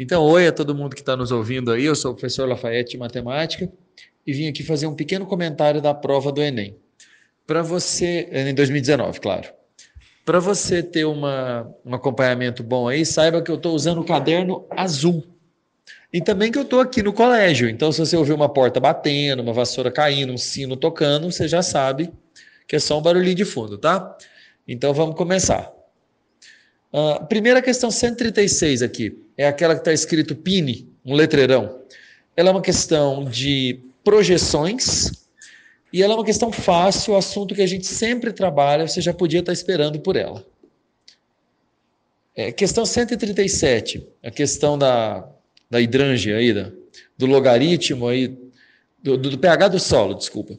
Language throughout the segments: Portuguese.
Então, oi a todo mundo que está nos ouvindo aí. Eu sou o professor Lafayette de Matemática e vim aqui fazer um pequeno comentário da prova do Enem. Para você, em 2019, claro. Para você ter uma, um acompanhamento bom aí, saiba que eu estou usando o caderno azul. E também que eu estou aqui no colégio. Então, se você ouvir uma porta batendo, uma vassoura caindo, um sino tocando, você já sabe que é só um barulhinho de fundo, tá? Então, vamos começar. Uh, primeira questão 136 aqui é aquela que está escrito PINE, um letreirão. Ela é uma questão de projeções e ela é uma questão fácil, assunto que a gente sempre trabalha, você já podia estar esperando por ela. É, questão 137, a questão da, da hidrange aí, da, do logaritmo aí, do, do, do pH do solo, desculpa.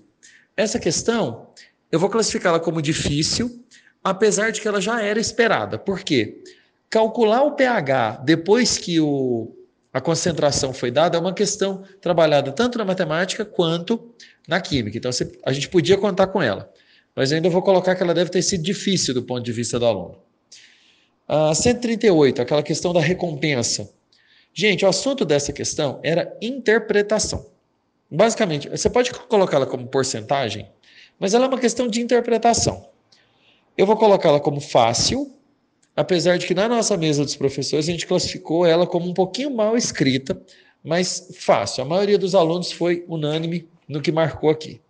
Essa questão, eu vou classificá-la como difícil, apesar de que ela já era esperada. Por quê? Calcular o pH depois que o, a concentração foi dada é uma questão trabalhada tanto na matemática quanto na química. Então você, a gente podia contar com ela. Mas ainda vou colocar que ela deve ter sido difícil do ponto de vista do aluno. A 138, aquela questão da recompensa. Gente, o assunto dessa questão era interpretação. Basicamente, você pode colocá-la como porcentagem, mas ela é uma questão de interpretação. Eu vou colocá-la como fácil, apesar de que na nossa mesa dos professores a gente classificou ela como um pouquinho mal escrita, mas fácil. A maioria dos alunos foi unânime no que marcou aqui.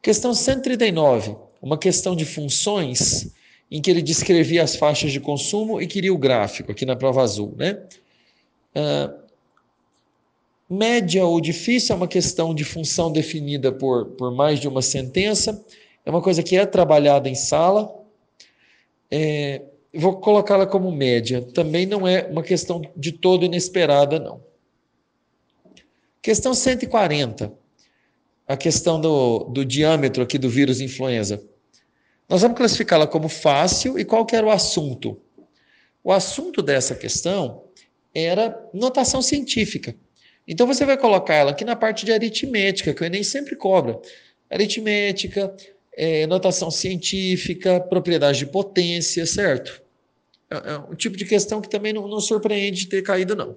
Questão 139, uma questão de funções em que ele descrevia as faixas de consumo e queria o gráfico, aqui na prova azul. Né? Uh, média ou difícil é uma questão de função definida por, por mais de uma sentença é uma coisa que é trabalhada em sala. É, vou colocá-la como média. Também não é uma questão de todo inesperada, não. Questão 140. A questão do, do diâmetro aqui do vírus influenza. Nós vamos classificá-la como fácil e qual que era o assunto? O assunto dessa questão era notação científica. Então você vai colocar ela aqui na parte de aritmética, que o Enem sempre cobra. Aritmética, é, notação científica, propriedade de potência, certo? É, é um tipo de questão que também não, não surpreende ter caído, não.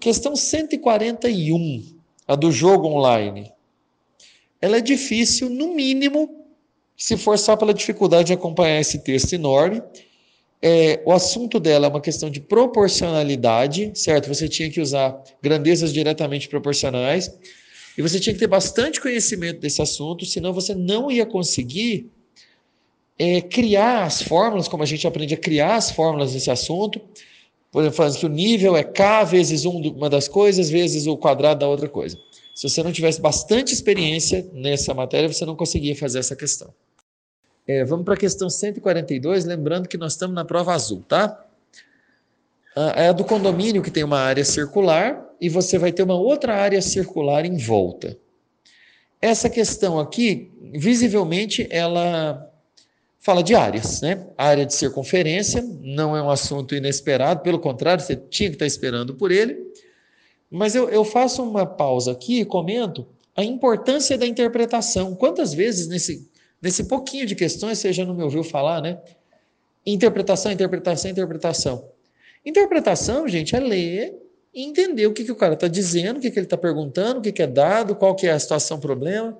Questão 141, a do jogo online. Ela é difícil, no mínimo, se for só pela dificuldade de acompanhar esse texto enorme. É, o assunto dela é uma questão de proporcionalidade, certo? Você tinha que usar grandezas diretamente proporcionais. E você tinha que ter bastante conhecimento desse assunto, senão você não ia conseguir é, criar as fórmulas, como a gente aprende a criar as fórmulas desse assunto. Por exemplo, falando que o nível é K vezes um uma das coisas, vezes o quadrado da outra coisa. Se você não tivesse bastante experiência nessa matéria, você não conseguia fazer essa questão. É, vamos para a questão 142, lembrando que nós estamos na prova azul, tá? É a do condomínio que tem uma área circular e você vai ter uma outra área circular em volta. Essa questão aqui, visivelmente, ela fala de áreas, né? A área de circunferência não é um assunto inesperado, pelo contrário, você tinha que estar esperando por ele. Mas eu, eu faço uma pausa aqui e comento a importância da interpretação. Quantas vezes nesse, nesse pouquinho de questões você já não me ouviu falar, né? Interpretação, interpretação, interpretação. Interpretação, gente, é ler entender o que, que o cara está dizendo, o que, que ele está perguntando, o que, que é dado, qual que é a situação, problema.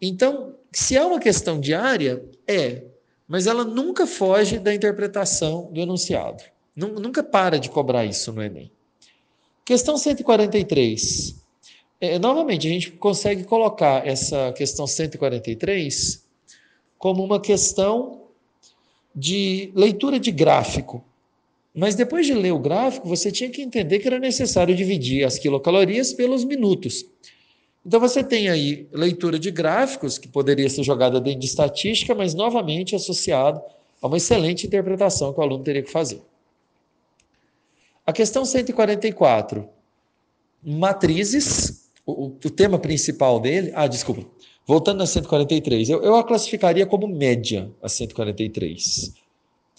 Então, se é uma questão diária, é, mas ela nunca foge da interpretação do enunciado. Nunca para de cobrar isso no Enem. Questão 143. É, novamente, a gente consegue colocar essa questão 143 como uma questão de leitura de gráfico. Mas depois de ler o gráfico, você tinha que entender que era necessário dividir as quilocalorias pelos minutos. Então você tem aí leitura de gráficos, que poderia ser jogada dentro de estatística, mas novamente associado a uma excelente interpretação que o aluno teria que fazer. A questão 144, matrizes, o, o tema principal dele, ah, desculpa, voltando na 143, eu, eu a classificaria como média, a 143.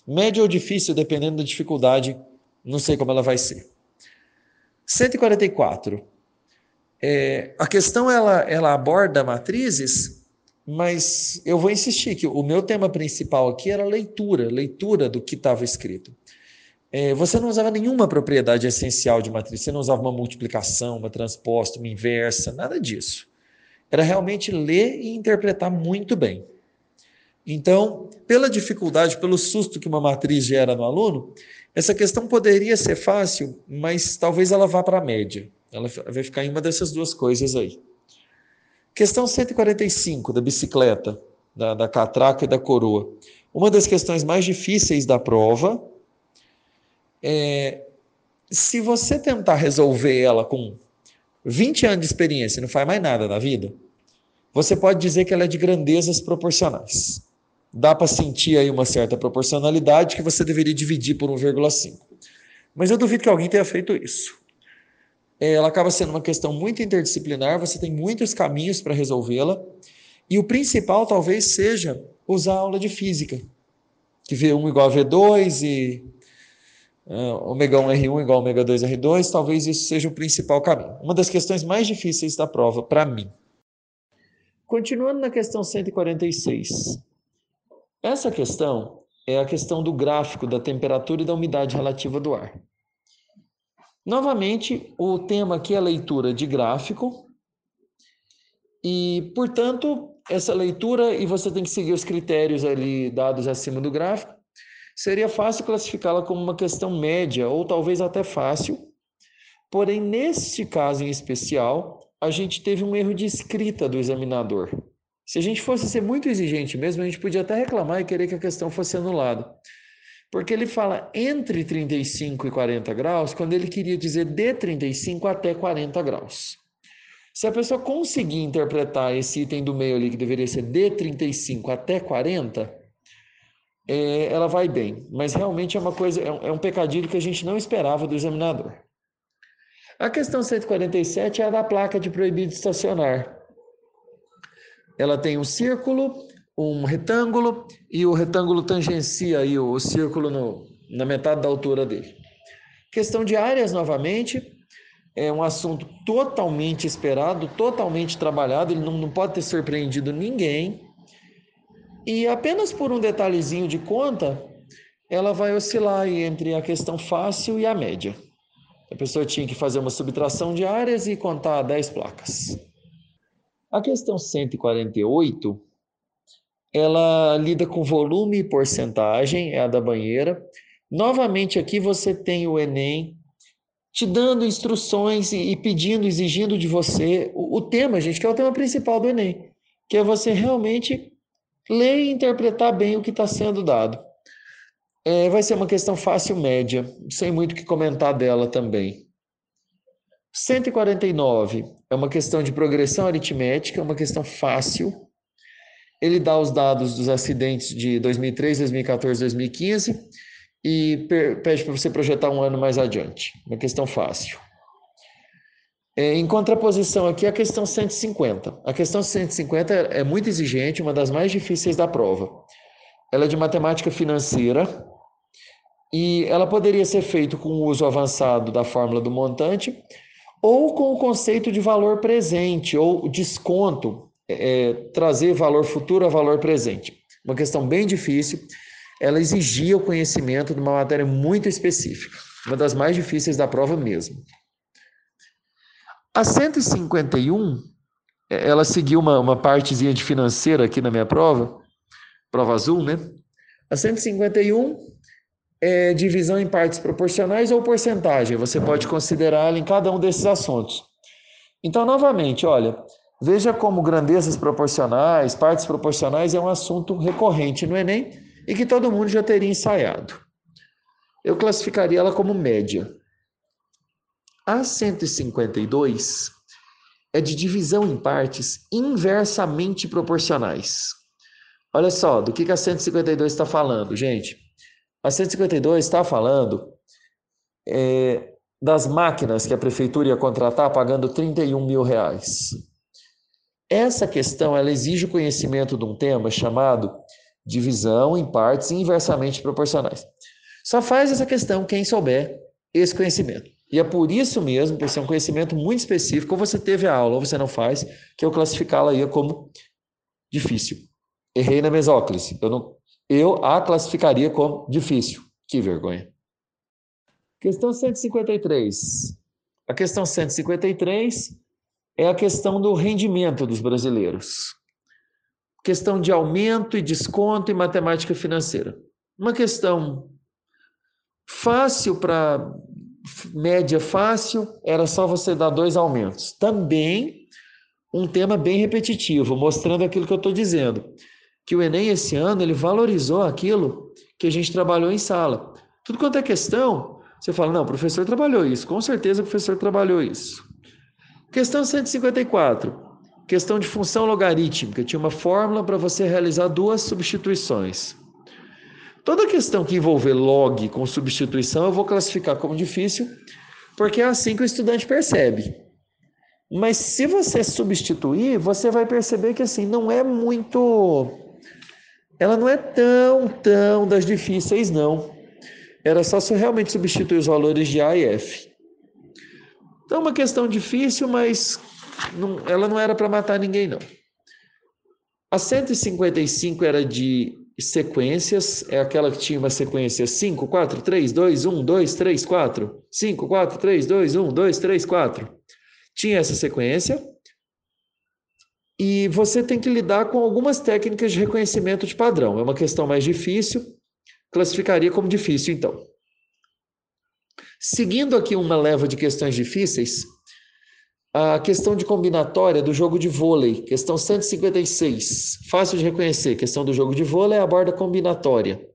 Médio ou difícil, dependendo da dificuldade, não sei como ela vai ser. 144. É, a questão ela, ela aborda matrizes, mas eu vou insistir que o meu tema principal aqui era leitura, leitura do que estava escrito. é, você não usava nenhuma propriedade essencial de matriz, você não usava uma multiplicação, uma transposta, uma inversa, nada disso. Era realmente ler e interpretar muito bem. Então, pela dificuldade, pelo susto que uma matriz gera no aluno, essa questão poderia ser fácil, mas talvez ela vá para a média. Ela vai ficar em uma dessas duas coisas aí. Questão 145 da bicicleta, da, da catraca e da coroa. Uma das questões mais difíceis da prova é, se você tentar resolver ela com 20 anos de experiência e não faz mais nada na vida, você pode dizer que ela é de grandezas proporcionais. Dá para sentir aí uma certa proporcionalidade que você deveria dividir por 1,5. Mas eu duvido que alguém tenha feito isso. É, ela acaba sendo uma questão muito interdisciplinar, você tem muitos caminhos para resolvê-la, e o principal talvez seja usar a aula de física, que V1 igual a V2 e uh, ômega 1 R1 igual a ômega 2 R2, talvez isso seja o principal caminho. Uma das questões mais difíceis da prova, para mim. Continuando na questão 146. Essa questão é a questão do gráfico da temperatura e da umidade relativa do ar. Novamente, o tema aqui é a leitura de gráfico. E, portanto, essa leitura, e você tem que seguir os critérios ali dados acima do gráfico, seria fácil classificá-la como uma questão média, ou talvez até fácil. Porém, neste caso em especial, a gente teve um erro de escrita do examinador. Se a gente fosse ser muito exigente mesmo, a gente podia até reclamar e querer que a questão fosse anulada. Porque ele fala entre 35 e 40 graus, quando ele queria dizer de 35 até 40 graus. Se a pessoa conseguir interpretar esse item do meio ali, que deveria ser de 35 até 40, é, ela vai bem. Mas realmente é uma coisa, é um, é um pecadilho que a gente não esperava do examinador. A questão 147 é a da placa de proibido estacionar. Ela tem um círculo, um retângulo e o retângulo tangencia aí o, o círculo no, na metade da altura dele. Questão de áreas, novamente, é um assunto totalmente esperado, totalmente trabalhado, ele não, não pode ter surpreendido ninguém. E apenas por um detalhezinho de conta, ela vai oscilar entre a questão fácil e a média. A pessoa tinha que fazer uma subtração de áreas e contar 10 placas. A questão 148, ela lida com volume e porcentagem, é a da banheira. Novamente aqui você tem o Enem te dando instruções e, pedindo, exigindo de você o, o tema, gente, que é o tema principal do Enem, que é você realmente ler e interpretar bem o que está sendo dado. É, vai ser uma questão fácil média, sem muito o que comentar dela também. 149 é uma questão de progressão aritmética, uma questão fácil. Ele dá os dados dos acidentes de 2003, 2014, 2015 e pede para você projetar um ano mais adiante. Uma questão fácil. É, em contraposição aqui, a questão 150. A questão 150 é muito exigente, uma das mais difíceis da prova. Ela é de matemática financeira e ela poderia ser feita com o uso avançado da fórmula do montante ou com o conceito de valor presente ou desconto, é, é trazer valor futuro a valor presente. Uma questão bem difícil, ela exigia o conhecimento de uma matéria muito específica, uma das mais difíceis da prova mesmo. A 151, é, ela seguiu uma, uma partezinha de financeira aqui na minha prova, prova azul, né? A 151 é divisão em partes proporcionais ou porcentagem, você pode considerá-la em cada um desses assuntos. Então, novamente, olha, veja como grandezas proporcionais, partes proporcionais é um assunto recorrente no Enem e que todo mundo já teria ensaiado. Eu classificaria ela como média. A 152 é de divisão em partes inversamente proporcionais. Olha só, do que, a 152 está falando, gente? A 152 está falando é, das máquinas que a prefeitura ia contratar pagando 31 mil reais. Essa questão ela exige o conhecimento de um tema chamado divisão em partes inversamente proporcionais. Só faz essa questão quem souber esse conhecimento. E é por isso mesmo, por ser um conhecimento muito específico, ou você teve a aula ou você não faz, que eu classificá-la aí como difícil. Errei na mesóclise. Eu, não, eu a classificaria como difícil. Que vergonha. Questão 153. A questão 153 é a questão do rendimento dos brasileiros. Questão de aumento e desconto em matemática financeira. Uma questão fácil para média fácil, era só você dar dois aumentos. Também um tema bem repetitivo, mostrando aquilo que eu estou dizendo, que o Enem esse ano ele valorizou aquilo que a gente trabalhou em sala. Tudo quanto é questão, você fala, não, o professor trabalhou isso, com certeza o professor trabalhou isso. Questão 154, questão de função logarítmica, tinha uma fórmula para você realizar duas substituições. Toda questão que envolver log com substituição eu vou classificar como difícil, porque é assim que o estudante percebe. Mas se você substituir, você vai perceber que assim não é muito ela não é tão, tão das difíceis não. Era só se realmente substituir os valores de A e F. Então, é uma questão difícil, mas não, ela não era para matar ninguém, não. A 155 era de sequências, é aquela que tinha uma sequência 5, 4, 3, 2, 1, 2, 3, 4. 5, 4, 3, 2, 1, 2, 3, 4. Tinha essa sequência. E você tem que lidar com algumas técnicas de reconhecimento de padrão. É uma questão mais difícil, classificaria como difícil, então. Seguindo aqui uma leva de questões difíceis, a questão de combinatória do jogo de vôlei, questão 156, fácil de reconhecer, questão do jogo de vôlei aborda combinatória.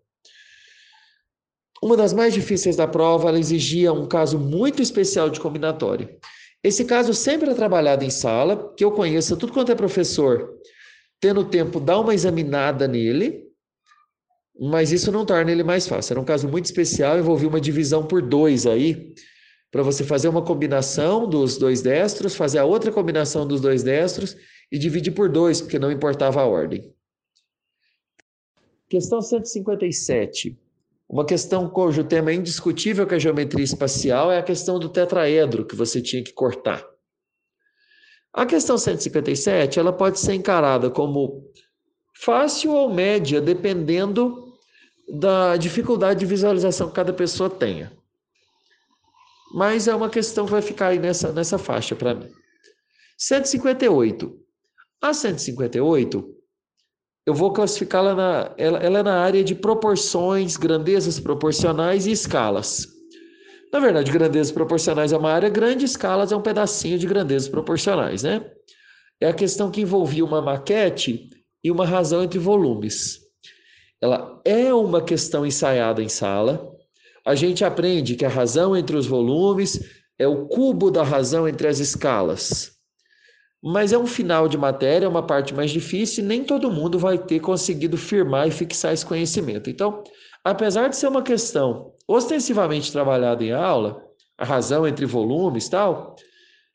Uma das mais difíceis da prova, ela exigia um caso muito especial de combinatória. Esse caso sempre é trabalhado em sala, que eu conheço tudo quanto é professor, tendo tempo, dá uma examinada nele, mas isso não torna ele mais fácil. Era um caso muito especial, envolvia uma divisão por dois aí, para você fazer uma combinação dos dois destros, fazer a outra combinação dos dois destros e dividir por dois, porque não importava a ordem. Questão 157. Uma questão cujo tema é indiscutível com a geometria espacial é a questão do tetraedro que você tinha que cortar. A questão 157 ela pode ser encarada como fácil ou média, dependendo da dificuldade de visualização que cada pessoa tenha. Mas é uma questão que vai ficar aí nessa, nessa faixa para mim. 158. A 158, eu vou classificá-la na. Ela, ela é na área de proporções, grandezas proporcionais e escalas. Na verdade, grandezas proporcionais é uma área grande, escalas é um pedacinho de grandezas proporcionais, né? É a questão que envolvia uma maquete e uma razão entre volumes. Ela é uma questão ensaiada em sala, a gente aprende que a razão entre os volumes é o cubo da razão entre as escalas. Mas é um final de matéria, é uma parte mais difícil e nem todo mundo vai ter conseguido firmar e fixar esse conhecimento. Então, apesar de ser uma questão ostensivamente trabalhada em aula, a razão entre volumes tal,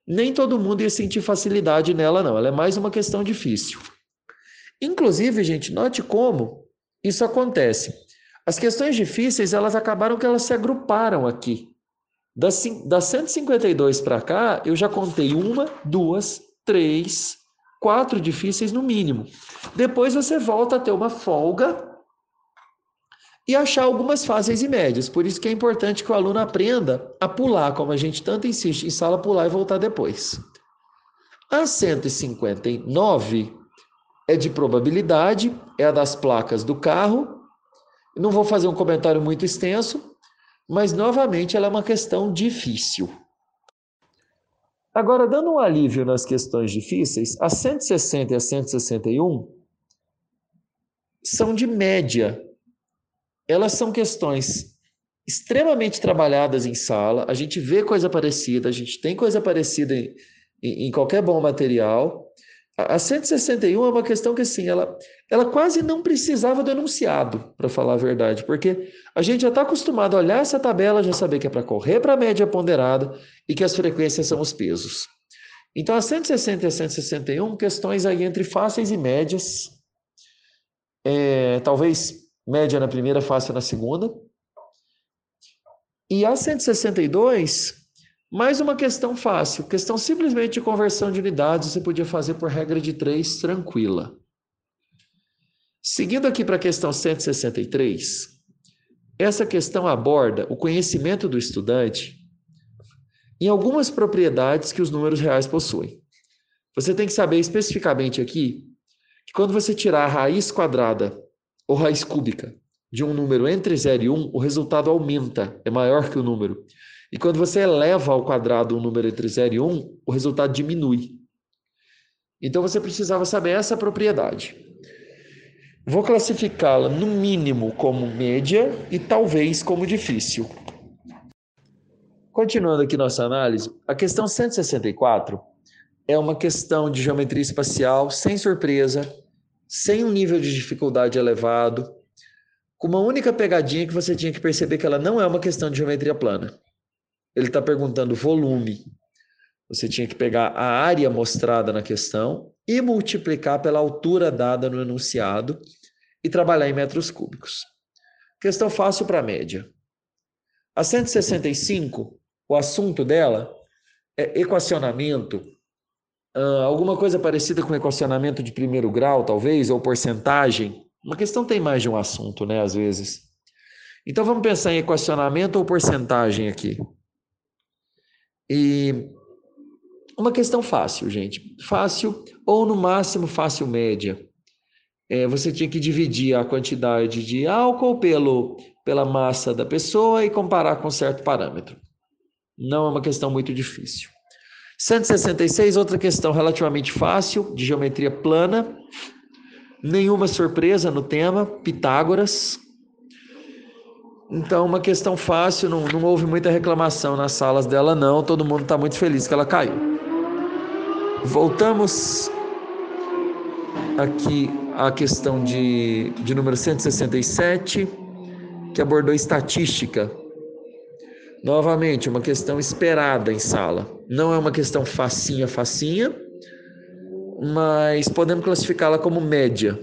nem todo mundo ia sentir facilidade nela, não. Ela é mais uma questão difícil. Inclusive, gente, note como isso acontece. As questões difíceis, elas acabaram que elas se agruparam aqui. Das, das 152 para cá, eu já contei uma, duas, três, quatro difíceis no mínimo. Depois você volta a ter uma folga e achar algumas fáceis e médias. Por isso que é importante que o aluno aprenda a pular, como a gente tanto insiste em sala, pular e voltar depois. A 159 é de probabilidade, é a das placas do carro, não vou fazer um comentário muito extenso, mas novamente ela é uma questão difícil. Agora, dando um alívio nas questões difíceis, a 160 e a 161 são de média. Elas são questões extremamente trabalhadas em sala, a gente vê coisa parecida, a gente tem coisa parecida em, em qualquer bom material, a 161 é uma questão que, assim, ela, ela quase não precisava do enunciado, para falar a verdade, porque a gente já está acostumado a olhar essa tabela, já saber que é para correr para a média ponderada e que as frequências são os pesos. Então, a 160 e a 161, questões aí entre fáceis e médias, é, talvez média na primeira, fácil na segunda. E a 162 mais uma questão fácil, questão simplesmente de conversão de unidades, você podia fazer por regra de três, tranquila. Seguindo aqui para a questão 163, essa questão aborda o conhecimento do estudante em algumas propriedades que os números reais possuem. Você tem que saber especificamente aqui que quando você tirar a raiz quadrada ou raiz cúbica de um número entre 0 e 1, o resultado aumenta, é maior que o número. E quando você eleva ao quadrado um número entre 0 e 1, o resultado diminui. Então você precisava saber essa propriedade. Vou classificá-la no mínimo como média e talvez como difícil. Continuando aqui nossa análise, a questão 164 é uma questão de geometria espacial sem surpresa, sem um nível de dificuldade elevado, com uma única pegadinha que você tinha que perceber que ela não é uma questão de geometria plana. Ele está perguntando volume. Você tinha que pegar a área mostrada na questão e multiplicar pela altura dada no enunciado e trabalhar em metros cúbicos. Questão fácil para média. A 165, o assunto dela é equacionamento, alguma coisa parecida com equacionamento de primeiro grau, talvez, ou porcentagem uma questão tem mais de um assunto, né, às vezes. Então vamos pensar em equacionamento ou porcentagem aqui. E uma questão fácil, gente. Fácil ou no máximo fácil média. É, você tinha que dividir a quantidade de álcool pelo, pela massa da pessoa e comparar com certo parâmetro. Não é uma questão muito difícil. 166, outra questão relativamente fácil, de geometria plana. Nenhuma surpresa no tema, Pitágoras. Então, uma questão fácil, não, não houve muita reclamação nas salas dela, não. Todo mundo está muito feliz que ela caiu. Voltamos aqui à questão de, de número 167, que abordou estatística. Novamente, uma questão esperada em sala. Não é uma questão facinha, facinha, mas podemos classificá-la como média.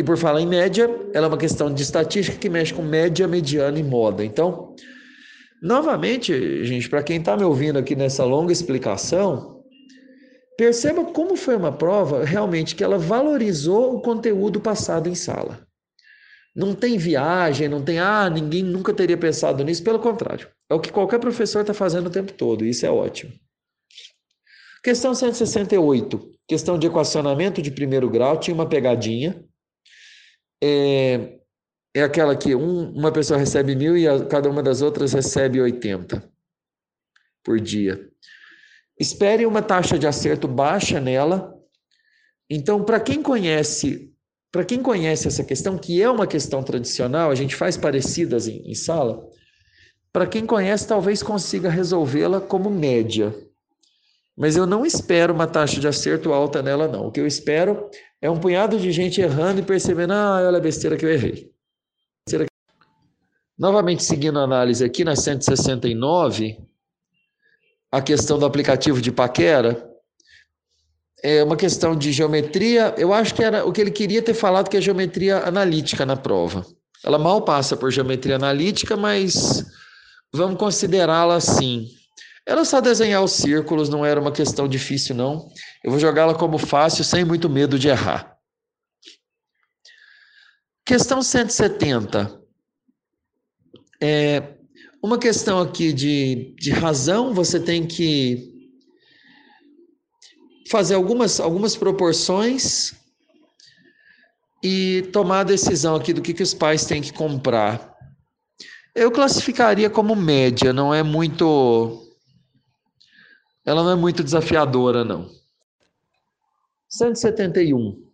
E por falar em média, ela é uma questão de estatística que mexe com média, mediana e moda. Então, novamente, gente, para quem está me ouvindo aqui nessa longa explicação, perceba como foi uma prova realmente que ela valorizou o conteúdo passado em sala. Não tem viagem, não tem, ah, ninguém nunca teria pensado nisso, pelo contrário. É o que qualquer professor está fazendo o tempo todo, e isso é ótimo. Questão 168, questão de equacionamento de primeiro grau, tinha uma pegadinha. É, é aquela que um, uma pessoa recebe mil e a, cada uma das outras recebe 80 por dia. Espere uma taxa de acerto baixa nela. Então, para quem conhece, para quem conhece essa questão, que é uma questão tradicional, a gente faz parecidas em, em sala. Para quem conhece, talvez consiga resolvê-la como média. Mas eu não espero uma taxa de acerto alta nela, não. O que eu espero é um punhado de gente errando e percebendo, ah, olha a besteira que eu errei. Novamente, seguindo a análise aqui na 169, a questão do aplicativo de paquera é uma questão de geometria. Eu acho que era o que ele queria ter falado que é geometria analítica na prova. Ela mal passa por geometria analítica, mas vamos considerá-la assim. Era só desenhar os círculos, não era uma questão difícil, não. Eu vou jogá-la como fácil, sem muito medo de errar. Questão 170. É uma questão aqui de, de razão, você tem que fazer algumas, algumas proporções e tomar a decisão aqui do que, que os pais têm que comprar. Eu classificaria como média, não é muito ela não é muito desafiadora, não. 171.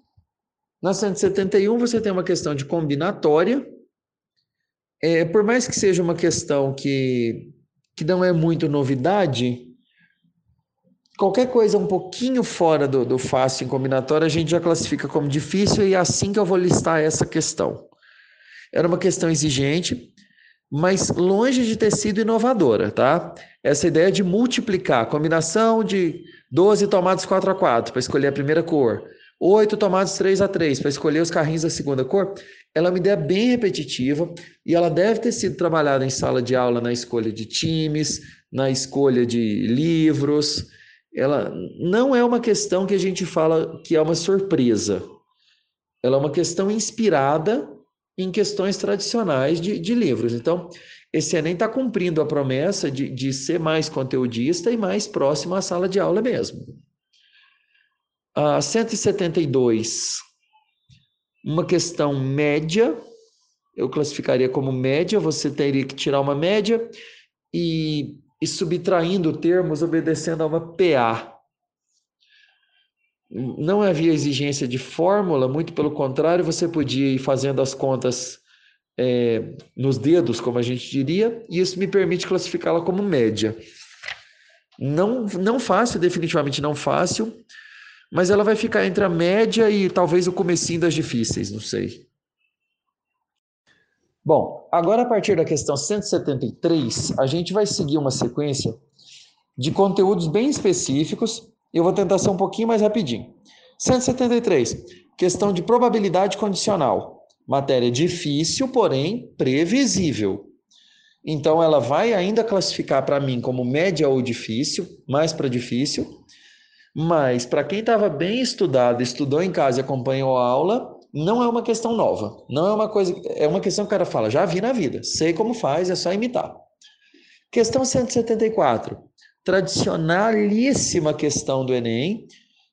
Na 171, você tem uma questão de combinatória. É, por mais que seja uma questão que, que não é muito novidade, qualquer coisa um pouquinho fora do, do fácil em combinatória, a gente já classifica como difícil, e é assim que eu vou listar essa questão. Era uma questão exigente, mas longe de ter sido inovadora, tá? Essa ideia de multiplicar, combinação de 12 tomados 4 a 4 para escolher a primeira cor, 8 tomados 3 a 3 para escolher os carrinhos da segunda cor, ela é uma ideia bem repetitiva e ela deve ter sido trabalhada em sala de aula na escolha de times, na escolha de livros. Ela não é uma questão que a gente fala que é uma surpresa. Ela é uma questão inspirada em questões tradicionais de, de livros. Então, esse Enem está cumprindo a promessa de, de ser mais conteudista e mais próximo à sala de aula mesmo. A 172, uma questão média, eu classificaria como média, você teria que tirar uma média e, e subtraindo termos obedecendo a uma PA. Não havia exigência de fórmula, muito pelo contrário, você podia ir fazendo as contas é, nos dedos, como a gente diria, e isso me permite classificá-la como média. Não, não fácil, definitivamente não fácil, mas ela vai ficar entre a média e talvez o comecinho das difíceis, não sei. Bom, agora a partir da questão 173, a gente vai seguir uma sequência de conteúdos bem específicos. Eu vou tentar ser um pouquinho mais rapidinho. 173, questão de probabilidade condicional. Matéria difícil, porém previsível. Então, ela vai ainda classificar para mim como média ou difícil, mais para difícil. Mas, para quem estava bem estudado, estudou em casa e acompanhou a aula, não é uma questão nova. Não é uma coisa. É uma questão que o cara fala, já vi na vida, sei como faz, é só imitar. Questão 174. Tradicionalíssima questão do Enem,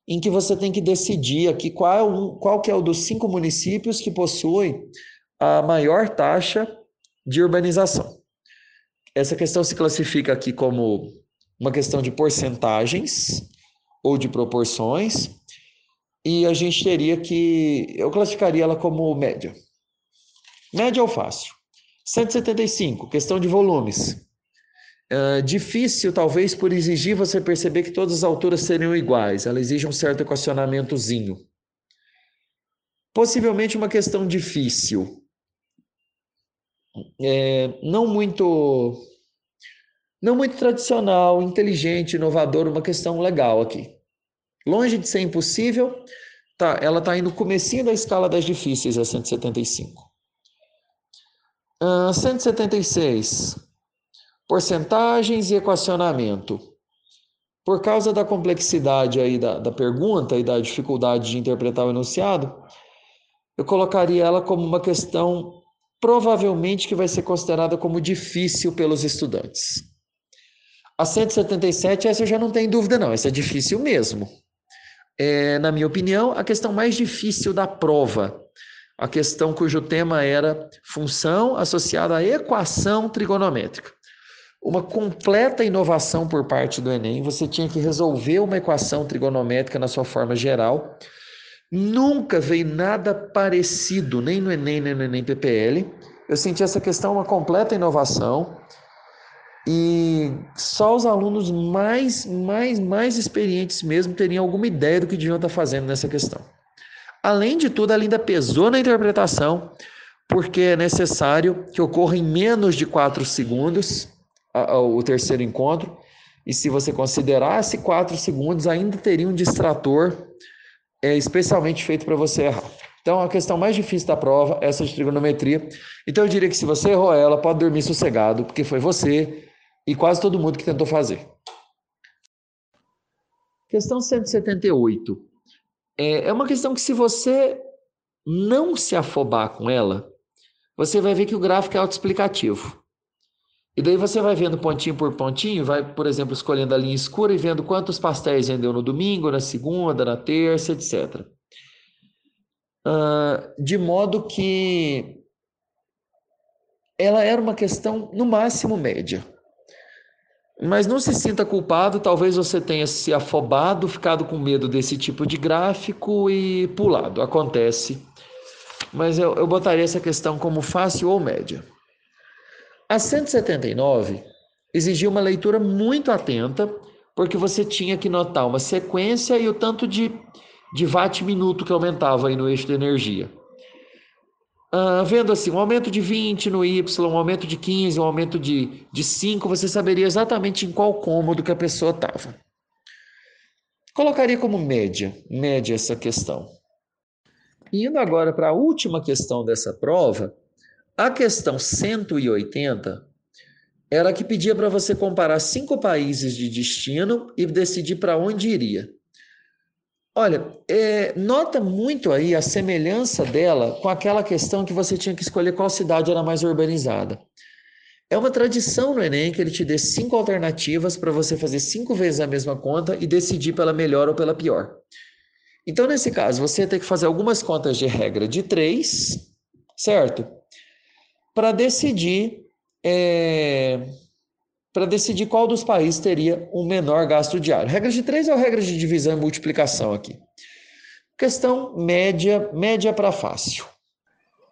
em que você tem que decidir aqui qual, qual que é o dos cinco municípios que possuem a maior taxa de urbanização. Essa questão se classifica aqui como uma questão de porcentagens ou de proporções, e a gente teria que. Eu classificaria ela como média. Média ou fácil. 175, questão de volumes. Uh, difícil, talvez, por exigir você perceber que todas as alturas seriam iguais. Ela exige um certo equacionamentozinho. Possivelmente uma questão difícil. É, não muito não muito tradicional, inteligente, inovador, uma questão legal aqui. Longe de ser impossível, tá, ela está indo no comecinho da escala das difíceis, a 175. Uh, 176. Porcentagens e equacionamento. Por causa da complexidade aí da, da pergunta e da dificuldade de interpretar o enunciado, eu colocaria ela como uma questão provavelmente que vai ser considerada como difícil pelos estudantes. A 177, essa eu já não tenho dúvida, não. Essa é difícil mesmo. É, na minha opinião, a questão mais difícil da prova. A questão cujo tema era função associada à equação trigonométrica. Uma completa inovação por parte do Enem. Você tinha que resolver uma equação trigonométrica na sua forma geral. Nunca veio nada parecido, nem no Enem, nem no Enem PPL. Eu senti essa questão uma completa inovação. E só os alunos mais, mais, mais experientes mesmo teriam alguma ideia do que deviam estar fazendo nessa questão. Além de tudo, ela ainda pesou na interpretação, porque é necessário que ocorra em menos de 4 segundos o terceiro encontro, e se você considerasse 4 segundos, ainda teria um distrator é, especialmente feito para você errar. Então, a questão mais difícil da prova é essa de trigonometria. Então, eu diria que se você errou ela, pode dormir sossegado, porque foi você e quase todo mundo que tentou fazer. Questão 178. É, é uma questão que, se você não se afobar com ela, você vai ver que o gráfico é autoexplicativo. E daí você vai vendo pontinho por pontinho, vai, por exemplo, escolhendo a linha escura e vendo quantos pastéis vendeu no domingo, na segunda, na terça, etc. Uh, ah, de modo que ela era uma questão, no máximo, média. Mas não se sinta culpado, talvez você tenha se afobado, ficado com medo desse tipo de gráfico e pulado. Acontece. Mas eu, eu botaria essa questão como fácil ou média. A 179 exigia uma leitura muito atenta, porque você tinha que notar uma sequência e o tanto de, de watt minuto que aumentava aí no eixo de energia. Uh, vendo assim, um aumento de 20 no Y, um aumento de 15, um aumento de, de 5, você saberia exatamente em qual cômodo que a pessoa estava. Colocaria como média, média essa questão. Indo agora para a última questão dessa prova, a questão 180 era que pedia para você comparar cinco países de destino e decidir para onde iria. Olha, é, nota muito aí a semelhança dela com aquela questão que você tinha que escolher qual cidade era mais urbanizada. É uma tradição no Enem que ele te dê cinco alternativas para você fazer cinco vezes a mesma conta e decidir pela melhor ou pela pior. Então, nesse caso, você tem que fazer algumas contas de regra de três, certo? Para decidir é, para decidir qual dos países teria o menor gasto diário. Regra de três ou regra de divisão e multiplicação aqui? Questão média, média para fácil.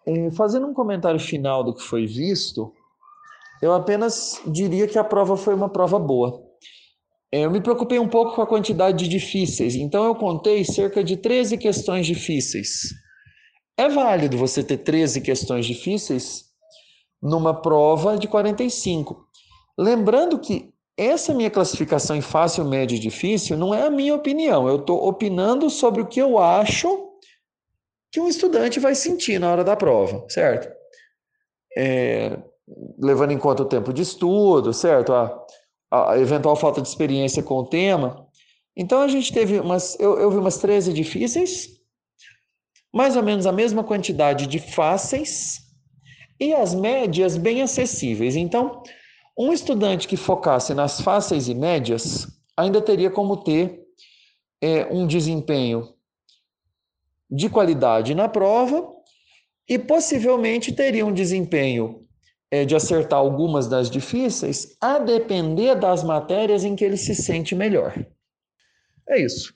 É, fazendo um comentário final do que foi visto, eu apenas diria que a prova foi uma prova boa. É, eu me preocupei um pouco com a quantidade de difíceis, então eu contei cerca de 13 questões difíceis. É válido você ter 13 questões difíceis numa prova de 45. Lembrando que essa minha classificação em fácil, médio e difícil não é a minha opinião, eu estou opinando sobre o que eu acho que um estudante vai sentir na hora da prova, certo? É, levando em conta o tempo de estudo, certo? A, a, eventual falta de experiência com o tema. Então a gente teve umas, eu, eu vi umas 13 difíceis, mais ou menos a mesma quantidade de fáceis e as médias bem acessíveis. Então, um estudante que focasse nas fáceis e médias ainda teria como ter é, um desempenho de qualidade na prova e possivelmente teria um desempenho é, de acertar algumas das difíceis, a depender das matérias em que ele se sente melhor. É isso.